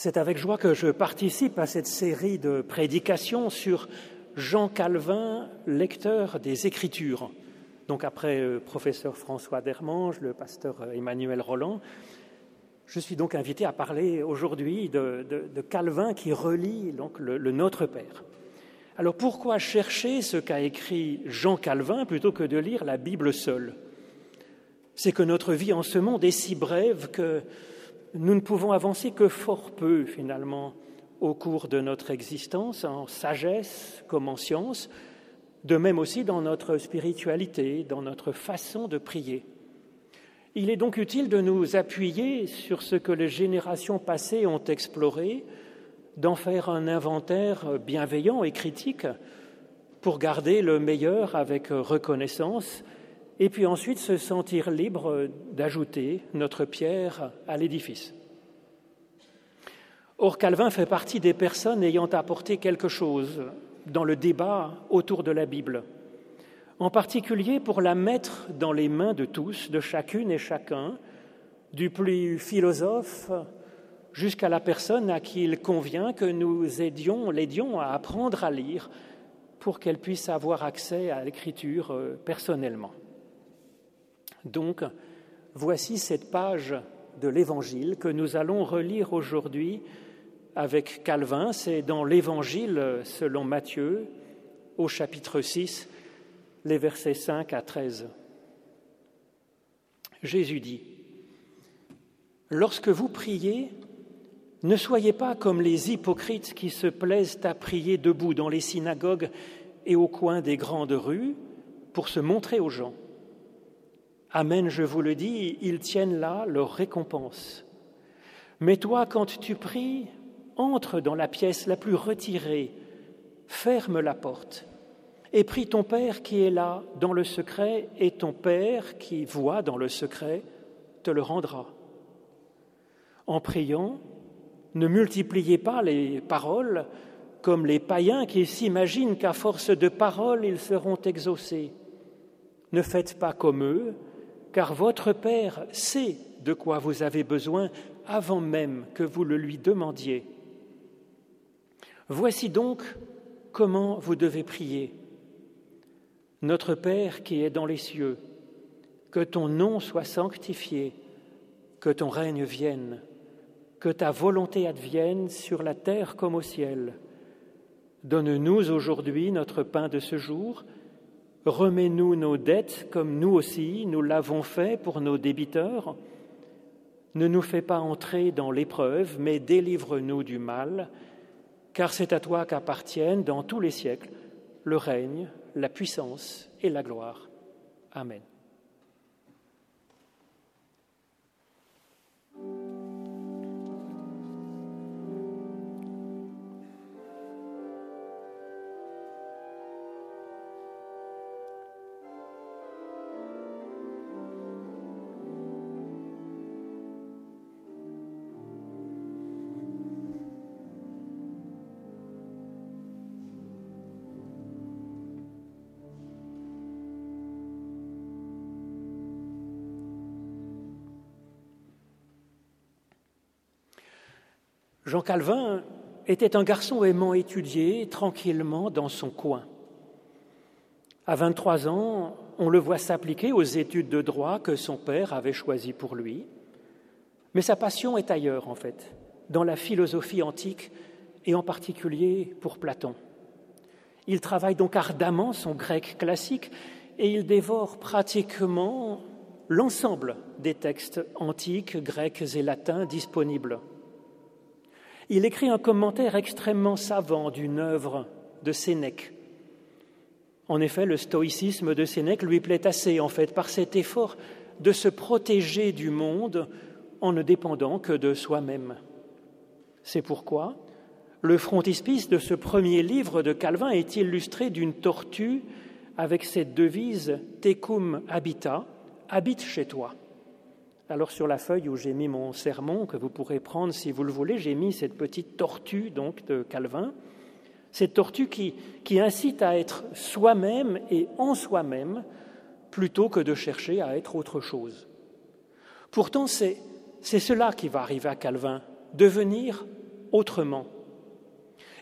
C'est avec joie que je participe à cette série de prédications sur Jean Calvin, lecteur des Écritures. Donc après le professeur François Dermange, le pasteur Emmanuel Roland, je suis donc invité à parler aujourd'hui de, Calvin qui relie le Notre Père. Alors pourquoi chercher ce qu'a écrit Jean Calvin plutôt que de lire la Bible seule? C'est que notre vie en ce monde est si brève que nous ne pouvons avancer que fort peu finalement au cours de notre existence, en sagesse comme en science, de même aussi dans notre spiritualité, dans notre façon de prier. Il est donc utile de nous appuyer sur ce que les générations passées ont exploré, d'en faire un inventaire bienveillant et critique pour garder le meilleur avec reconnaissance et puis ensuite se sentir libre d'ajouter notre pierre à l'édifice. Or, Calvin fait partie des personnes ayant apporté quelque chose dans le débat autour de la Bible, en particulier pour la mettre dans les mains de tous, de chacune et chacun, du plus philosophe jusqu'à la personne à qui il convient que nous aidions, l'aidions à apprendre à lire pour qu'elle puisse avoir accès à l'écriture euh, personnellement. Donc, voici cette page de l'Évangile que nous allons relire aujourd'hui avec Calvin. C'est dans l'Évangile selon Matthieu, au chapitre 6, les versets 5 à 13. Jésus dit, Lorsque vous priez, ne soyez pas comme les hypocrites qui se plaisent à prier debout dans les synagogues et au coin des grandes rues pour se montrer aux gens. Amen, je vous le dis, ils tiennent là leur récompense. Mais toi, quand tu pries, entre dans la pièce la plus retirée, ferme la porte, et prie ton Père qui est là dans le secret, et ton Père qui voit dans le secret te le rendra. En priant, ne multipliez pas les paroles comme les païens qui s'imaginent qu'à force de paroles ils seront exaucés. Ne faites pas comme eux, car votre Père sait de quoi vous avez besoin avant même que vous le lui demandiez. Voici donc comment vous devez prier. Notre Père qui est dans les cieux, que ton nom soit sanctifié, que ton règne vienne, que ta volonté advienne sur la terre comme au ciel. Donne-nous aujourd'hui notre pain de ce jour, Remets-nous nos dettes comme nous aussi nous l'avons fait pour nos débiteurs. Ne nous fais pas entrer dans l'épreuve, mais délivre-nous du mal, car c'est à toi qu'appartiennent dans tous les siècles le règne, la puissance et la gloire. Amen. Jean Calvin était un garçon aimant étudier tranquillement dans son coin. À 23 ans, on le voit s'appliquer aux études de droit que son père avait choisies pour lui. Mais sa passion est ailleurs, en fait, dans la philosophie antique et en particulier pour Platon. Il travaille donc ardemment son grec classique et il dévore pratiquement l'ensemble des textes antiques, grecs et latins disponibles il écrit un commentaire extrêmement savant d'une œuvre de Sénèque. En effet, le stoïcisme de Sénèque lui plaît assez, en fait, par cet effort de se protéger du monde en ne dépendant que de soi-même. C'est pourquoi le frontispice de ce premier livre de Calvin est illustré d'une tortue avec cette devise Tecum habita, habite chez toi. Alors sur la feuille où j'ai mis mon sermon, que vous pourrez prendre si vous le voulez, j'ai mis cette petite tortue donc de Calvin, cette tortue qui, incite à être soi-même et en soi-même plutôt que de chercher à être autre chose. Pourtant, c'est cela qui va arriver à Calvin, devenir autrement.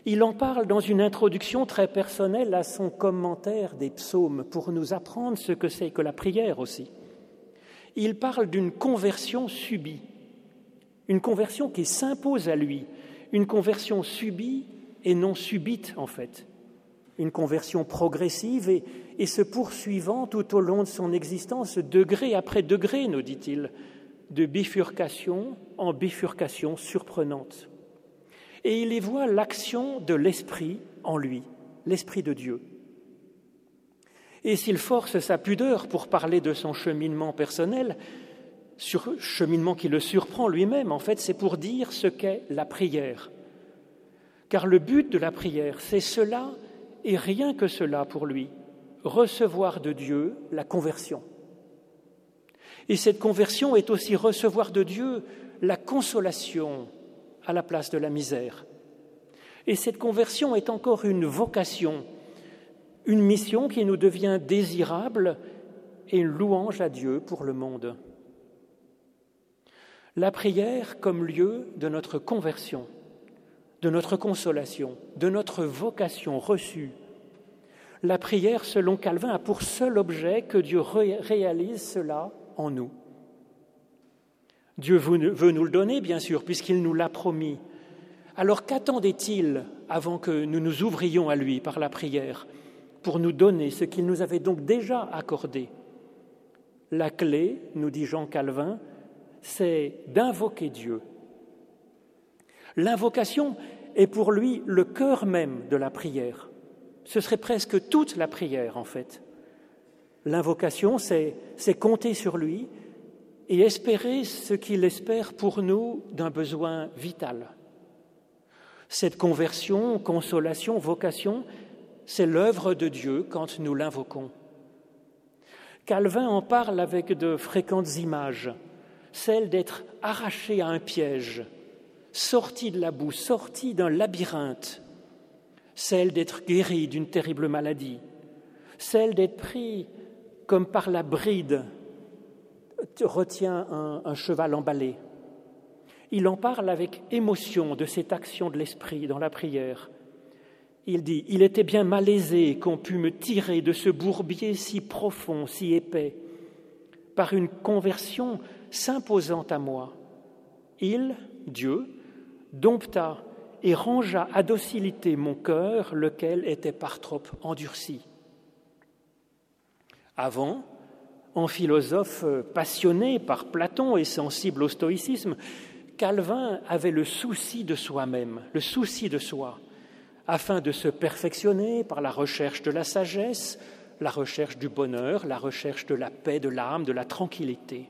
Il en parle dans une introduction très personnelle à son commentaire des psaumes pour nous apprendre ce que c'est que la prière aussi. Il parle d'une conversion subie, une conversion qui s'impose à lui, une conversion subie et non subite en fait, une conversion progressive et, se poursuivant tout au long de son existence, degré après degré, nous dit-il, de bifurcation en bifurcation surprenante. Et il y voit l'action de l'Esprit en lui, l'Esprit de Dieu. Et s'il force sa pudeur pour parler de son cheminement personnel, sur cheminement qui le surprend lui-même, en fait, c'est pour dire ce qu'est la prière. Car le but de la prière, c'est cela et rien que cela pour lui, recevoir de Dieu la conversion. Et cette conversion est aussi recevoir de Dieu la consolation à la place de la misère. Et cette conversion est encore une vocation, une mission qui nous devient désirable et une louange à Dieu pour le monde. La prière comme lieu de notre conversion, de notre consolation, de notre vocation reçue. La prière, selon Calvin, a pour seul objet que Dieu réalise cela en nous. Dieu veut nous le donner, bien sûr, puisqu'il nous l'a promis. Alors qu'attendait-il avant que nous nous ouvrions à lui par la prière? Pour nous donner ce qu'il nous avait donc déjà accordé La clé, nous dit Jean Calvin, c'est d'invoquer Dieu. L'invocation est pour lui le cœur même de la prière. Ce serait presque toute la prière, en fait. L'invocation, c'est compter sur lui et espérer ce qu'il espère pour nous d'un besoin vital. Cette conversion, consolation, vocation, c'est l'œuvre de Dieu quand nous l'invoquons. Calvin en parle avec de fréquentes images, celle d'être arraché à un piège, sorti de la boue, sorti d'un labyrinthe, celle d'être guéri d'une terrible maladie, celle d'être pris comme par la bride retient un, cheval emballé. Il en parle avec émotion de cette action de l'esprit dans la prière. Il dit Il était bien malaisé qu'on pût me tirer de ce bourbier si profond, si épais, par une conversion s'imposant à moi. Il, Dieu, dompta et rangea à docilité mon cœur, lequel était par trop endurci. Avant, en philosophe passionné par Platon et sensible au stoïcisme, Calvin avait le souci de soi-même, le souci de soi, afin de se perfectionner par la recherche de la sagesse, la recherche du bonheur, la recherche de la paix de l'âme, de la tranquillité.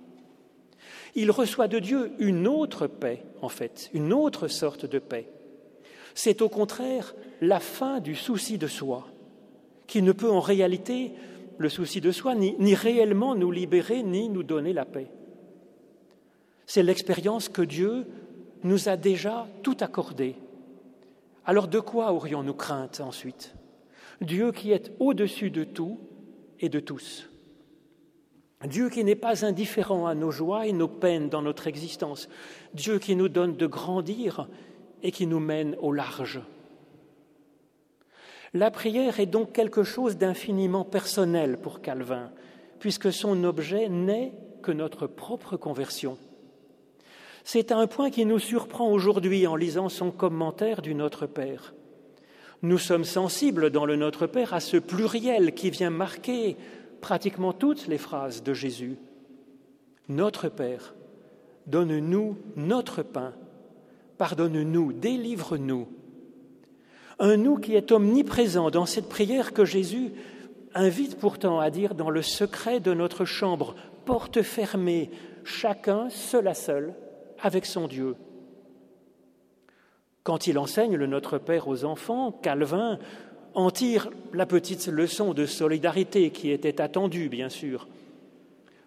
Il reçoit de Dieu une autre paix, en fait, une autre sorte de paix. C'est au contraire la fin du souci de soi, qui ne peut en réalité le souci de soi, ni, réellement nous libérer, ni nous donner la paix. C'est l'expérience que Dieu nous a déjà tout accordé. Alors de quoi aurions-nous crainte ensuite? Dieu qui est au-dessus de tout et de tous. Dieu qui n'est pas indifférent à nos joies et nos peines dans notre existence. Dieu qui nous donne de grandir et qui nous mène au large. La prière est donc quelque chose d'infiniment personnel pour Calvin, puisque son objet n'est que notre propre conversion. C'est un point qui nous surprend aujourd'hui en lisant son commentaire du Notre Père. Nous sommes sensibles dans le Notre Père à ce pluriel qui vient marquer pratiquement toutes les phrases de Jésus. Notre Père, donne-nous notre pain, pardonne-nous, délivre-nous un nous qui est omniprésent dans cette prière que Jésus invite pourtant à dire dans le secret de notre chambre, porte fermée, chacun seul à seul avec son Dieu. Quand il enseigne le Notre Père aux enfants, Calvin en tire la petite leçon de solidarité qui était attendue, bien sûr.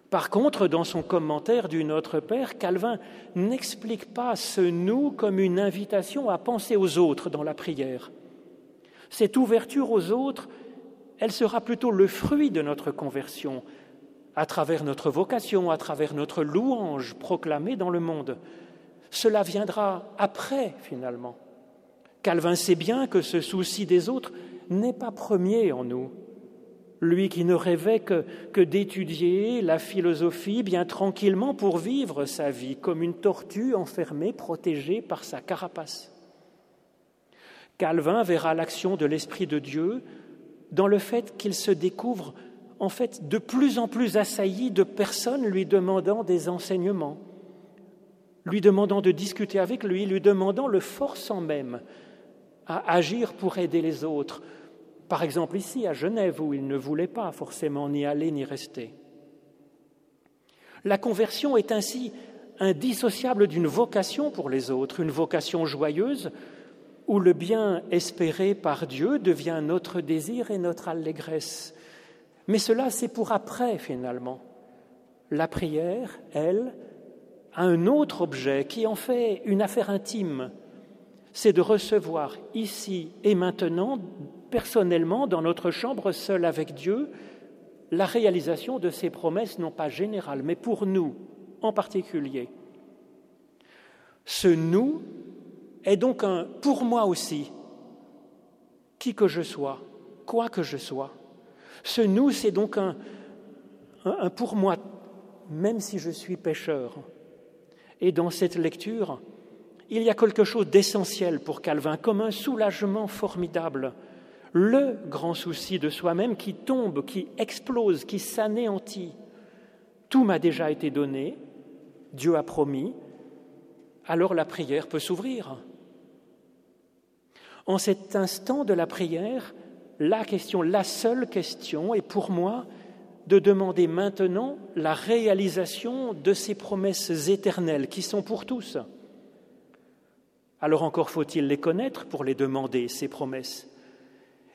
Par contre, dans son commentaire du Notre Père, Calvin n'explique pas ce nous comme une invitation à penser aux autres dans la prière. Cette ouverture aux autres, elle sera plutôt le fruit de notre conversion, à travers notre vocation, à travers notre louange proclamée dans le monde. Cela viendra après, finalement. Calvin sait bien que ce souci des autres n'est pas premier en nous. Lui qui ne rêvait que, que d'étudier la philosophie bien tranquillement pour vivre sa vie comme une tortue enfermée, protégée par sa carapace. Calvin verra l'action de l'Esprit de Dieu dans le fait qu'il se découvre en fait de plus en plus assailli de personnes lui demandant des enseignements, lui demandant de discuter avec lui, lui demandant le forçant même à agir pour aider les autres. Par exemple ici à Genève où il ne voulait pas forcément ni aller ni rester. La conversion est ainsi indissociable d'une vocation pour les autres, une vocation joyeuse où le bien espéré par Dieu devient notre désir et notre allégresse. Mais cela, c'est pour après, finalement. La prière, elle, a un autre objet qui en fait une affaire intime. C'est de recevoir ici et maintenant, personnellement, dans notre chambre, seul avec Dieu, la réalisation de ses promesses, non pas générales, mais pour nous en particulier. Ce nous est donc un pour moi aussi, qui que je sois, quoi que je sois. Ce nous, c'est donc un, pour moi, même si je suis pécheur. Et dans cette lecture, il y a quelque chose d'essentiel pour Calvin, comme un soulagement formidable, le grand souci de soi-même qui tombe, qui explose, qui s'anéantit. Tout m'a déjà été donné, Dieu a promis, alors la prière peut s'ouvrir. En cet instant de la prière, la question, la seule question est pour moi de demander maintenant la réalisation de ces promesses éternelles qui sont pour tous. Alors encore faut-il les connaître pour les demander, ces promesses.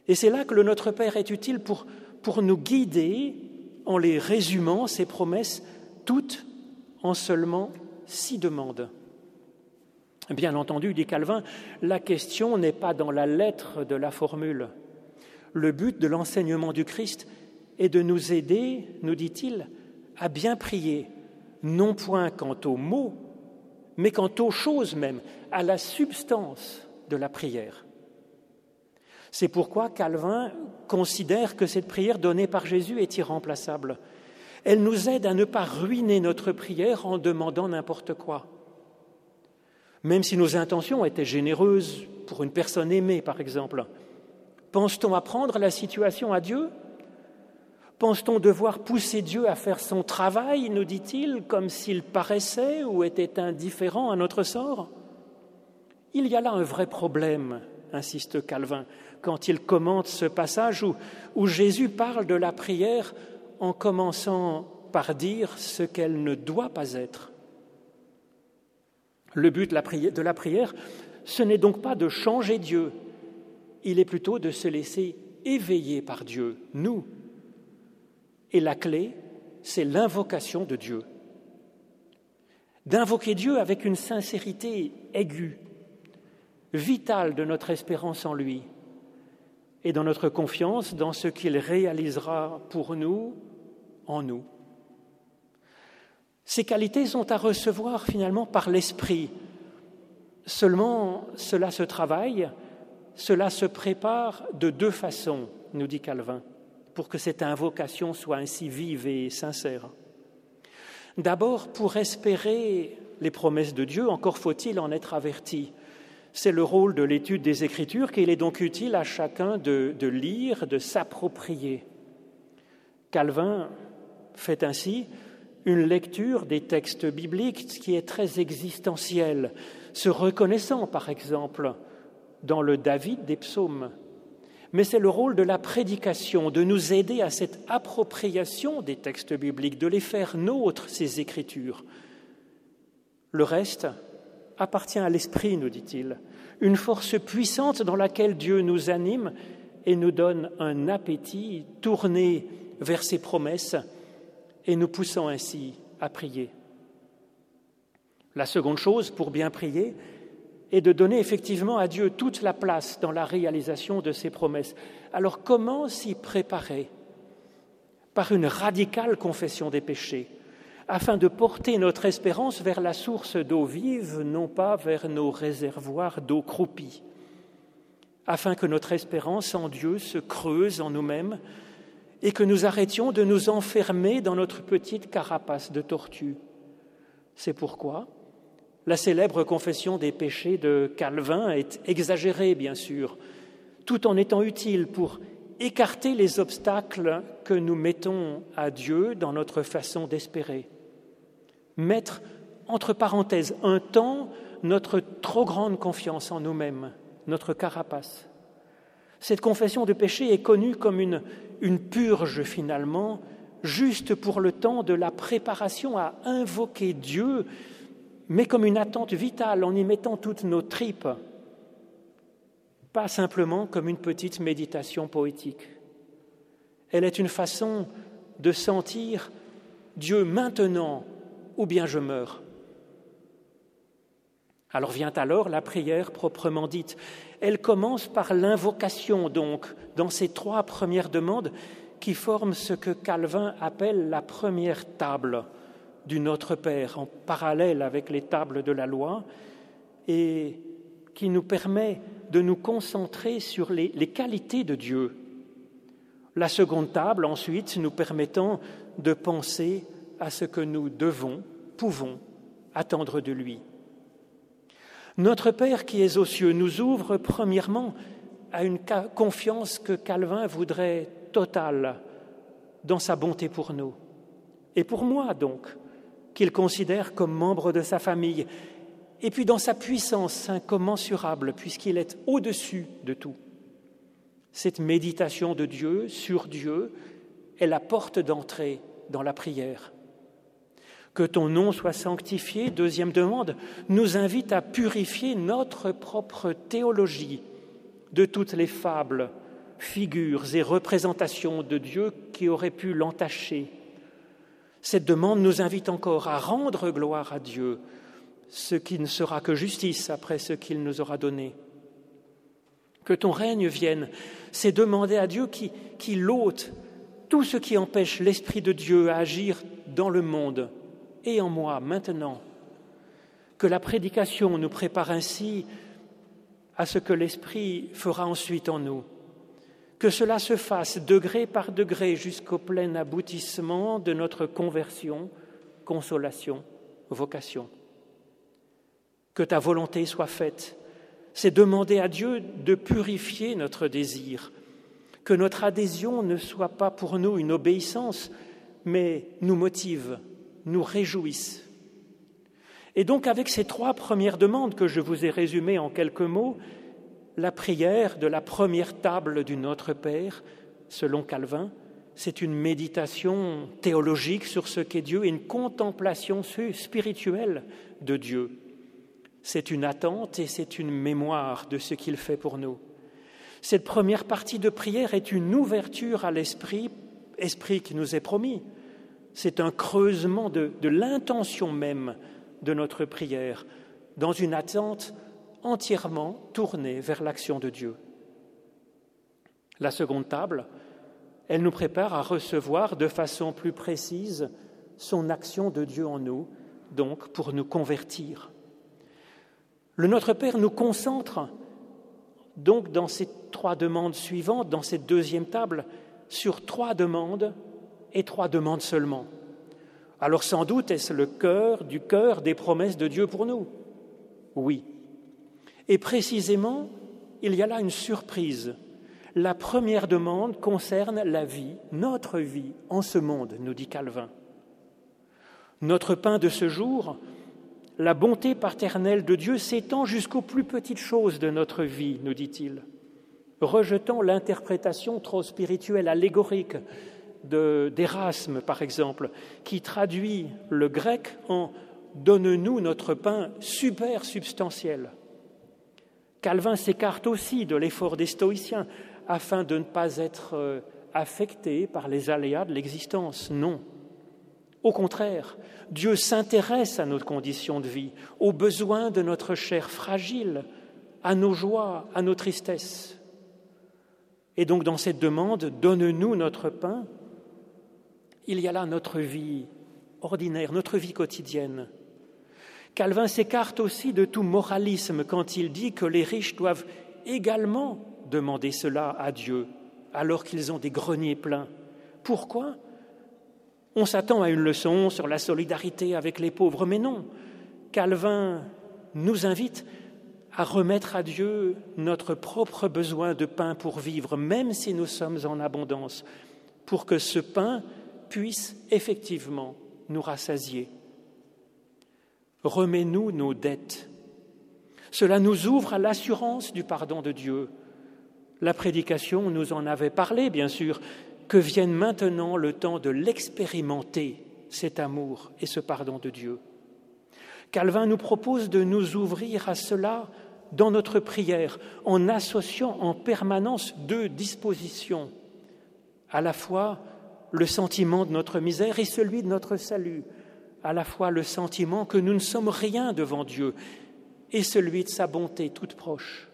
Et c'est là que le Notre Père est utile pour, pour nous guider en les résumant, ces promesses, toutes en seulement six demandes. Bien entendu, dit Calvin, la question n'est pas dans la lettre de la formule. Le but de l'enseignement du Christ est de nous aider, nous dit-il, à bien prier, non point quant aux mots, mais quant aux choses même, à la substance de la prière. C'est pourquoi Calvin considère que cette prière donnée par Jésus est irremplaçable. Elle nous aide à ne pas ruiner notre prière en demandant n'importe quoi même si nos intentions étaient généreuses pour une personne aimée, par exemple. Pense-t-on apprendre la situation à Dieu? Pense-t-on devoir pousser Dieu à faire son travail, nous dit-il, comme s'il paraissait ou était indifférent à notre sort? Il y a là un vrai problème, insiste Calvin, quand il commente ce passage où, Jésus parle de la prière en commençant par dire ce qu'elle ne doit pas être. Le but de la prière, ce n'est donc pas de changer Dieu, il est plutôt de se laisser éveiller par Dieu, nous. Et la clé, c'est l'invocation de Dieu. D'invoquer Dieu avec une sincérité aiguë, vitale de notre espérance en lui et dans notre confiance dans ce qu'il réalisera pour nous, en nous. Ces qualités sont à recevoir finalement par l'esprit. Seulement, cela se travaille, cela se prépare de deux façons, nous dit Calvin, pour que cette invocation soit ainsi vive et sincère. D'abord, pour espérer les promesses de Dieu, encore faut-il en être averti. C'est le rôle de l'étude des Écritures qu'il est donc utile à chacun de, lire, de s'approprier. Calvin fait ainsi une lecture des textes bibliques qui est très existentielle, se reconnaissant par exemple dans le David des psaumes. Mais c'est le rôle de la prédication, de nous aider à cette appropriation des textes bibliques, de les faire nôtres, ces écritures. Le reste appartient à l'esprit, nous dit-il, une force puissante dans laquelle Dieu nous anime et nous donne un appétit tourné vers ses promesses et nous poussant ainsi à prier. La seconde chose pour bien prier est de donner effectivement à Dieu toute la place dans la réalisation de ses promesses. Alors comment s'y préparer Par une radicale confession des péchés, afin de porter notre espérance vers la source d'eau vive, non pas vers nos réservoirs d'eau croupie, afin que notre espérance en Dieu se creuse en nous-mêmes et que nous arrêtions de nous enfermer dans notre petite carapace de tortue? C'est pourquoi la célèbre confession des péchés de Calvin est exagérée, bien sûr, tout en étant utile pour écarter les obstacles que nous mettons à Dieu dans notre façon d'espérer mettre entre parenthèses un temps notre trop grande confiance en nous-mêmes, notre carapace. Cette confession de péché est connue comme une, purge finalement, juste pour le temps de la préparation à invoquer Dieu, mais comme une attente vitale en y mettant toutes nos tripes, pas simplement comme une petite méditation poétique. Elle est une façon de sentir Dieu maintenant ou bien je meurs. Alors vient alors la prière proprement dite. Elle commence par l'invocation, donc, dans ces trois premières demandes qui forment ce que Calvin appelle la première table du Notre Père, en parallèle avec les tables de la loi, et qui nous permet de nous concentrer sur les, les qualités de Dieu. La seconde table, ensuite, nous permettant de penser à ce que nous devons, pouvons attendre de lui. Notre Père qui est aux cieux nous ouvre premièrement à une confiance que Calvin voudrait totale dans sa bonté pour nous. Et pour moi donc, qu'il considère comme membre de sa famille, et puis dans sa puissance incommensurable, puisqu'il est au-dessus de tout. Cette méditation de Dieu sur Dieu est la porte d'entrée dans la prière. Que ton nom soit sanctifié, deuxième demande, nous invite à purifier notre propre théologie de toutes les fables, figures et représentations de Dieu qui auraient pu l'entacher. Cette demande nous invite encore à rendre gloire à Dieu, ce qui ne sera que justice après ce qu'il nous aura donné. Que ton règne vienne, c'est demander à Dieu qui, qui l'ôte tout ce qui empêche l'Esprit de Dieu à agir dans le monde et en moi maintenant. Que la prédication nous prépare ainsi à ce que l'Esprit fera ensuite en nous. Que cela se fasse degré par degré jusqu'au plein aboutissement de notre conversion, consolation, vocation. Que ta volonté soit faite, c'est demander à Dieu de purifier notre désir, que notre adhésion ne soit pas pour nous une obéissance, mais nous motive nous réjouissent. Et donc avec ces trois premières demandes que je vous ai résumées en quelques mots, la prière de la première table du Notre Père, selon Calvin, c'est une méditation théologique sur ce qu'est Dieu et une contemplation spirituelle de Dieu. C'est une attente et c'est une mémoire de ce qu'il fait pour nous. Cette première partie de prière est une ouverture à l'esprit, esprit qui nous est promis, c'est un creusement de, l'intention même de notre prière, dans une attente entièrement tournée vers l'action de Dieu. La seconde table, elle nous prépare à recevoir de façon plus précise son action de Dieu en nous, donc pour nous convertir. Le Notre Père nous concentre donc dans ces trois demandes suivantes, dans cette deuxième table, sur trois demandes et trois demandes seulement. Alors sans doute est-ce le cœur du cœur des promesses de Dieu pour nous? Oui. Et précisément, il y a là une surprise. La première demande concerne la vie, notre vie en ce monde, nous dit Calvin. Notre pain de ce jour, la bonté paternelle de Dieu s'étend jusqu'aux plus petites choses de notre vie, nous dit-il, rejetant l'interprétation trop spirituelle, allégorique d'Erasme, par exemple, qui traduit le grec en Donne-nous notre pain super substantiel. Calvin s'écarte aussi de l'effort des stoïciens afin de ne pas être euh, affecté par les aléas de l'existence. Non. Au contraire, Dieu s'intéresse à notre conditions de vie, aux besoins de notre chair fragile, à nos joies, à nos tristesses. Et donc dans cette demande, donne-nous notre pain, il y a là notre vie ordinaire, notre vie quotidienne. Calvin s'écarte aussi de tout moralisme quand il dit que les riches doivent également demander cela à Dieu alors qu'ils ont des greniers pleins. Pourquoi? On s'attend à une leçon sur la solidarité avec les pauvres, mais non. Calvin nous invite à remettre à Dieu notre propre besoin de pain pour vivre, même si nous sommes en abondance, pour que ce pain puisse effectivement nous rassasier. Remets-nous nos dettes. Cela nous ouvre à l'assurance du pardon de Dieu. La prédication nous en avait parlé, bien sûr, que vienne maintenant le temps de l'expérimenter, cet amour et ce pardon de Dieu. Calvin nous propose de nous ouvrir à cela dans notre prière en associant en permanence deux dispositions, à la fois le sentiment de notre misère et celui de notre salut, à la fois le sentiment que nous ne sommes rien devant Dieu et celui de sa bonté toute proche,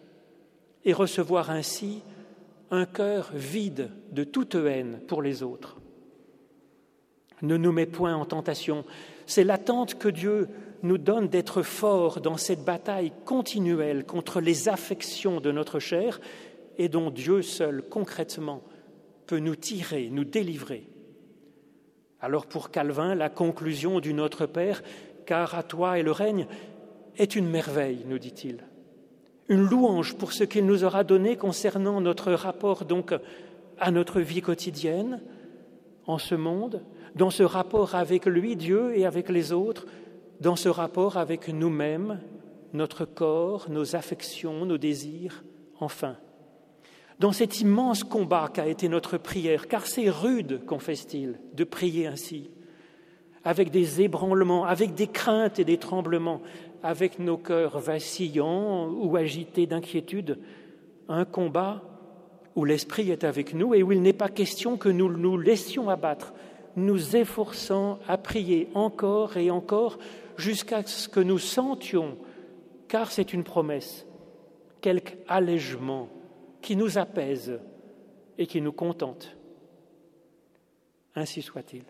et recevoir ainsi un cœur vide de toute haine pour les autres. Ne nous mets point en tentation, c'est l'attente que Dieu nous donne d'être forts dans cette bataille continuelle contre les affections de notre chair et dont Dieu seul, concrètement, peut nous tirer, nous délivrer. Alors pour Calvin, la conclusion du Notre Père, car à toi est le règne, est une merveille, nous dit-il. Une louange pour ce qu'il nous aura donné concernant notre rapport donc à notre vie quotidienne, en ce monde, dans ce rapport avec lui, Dieu, et avec les autres, dans ce rapport avec nous-mêmes, notre corps, nos affections, nos désirs, enfin, dans cet immense combat qu'a été notre prière, car c'est rude, confesse-t-il, de prier ainsi, avec des ébranlements, avec des craintes et des tremblements, avec nos cœurs vacillants ou agités d'inquiétude, un combat où l'Esprit est avec nous et où il n'est pas question que nous nous laissions abattre, nous efforçant à prier encore et encore jusqu'à ce que nous sentions, car c'est une promesse, quelque allègement qui nous apaise et qui nous contente. Ainsi soit-il.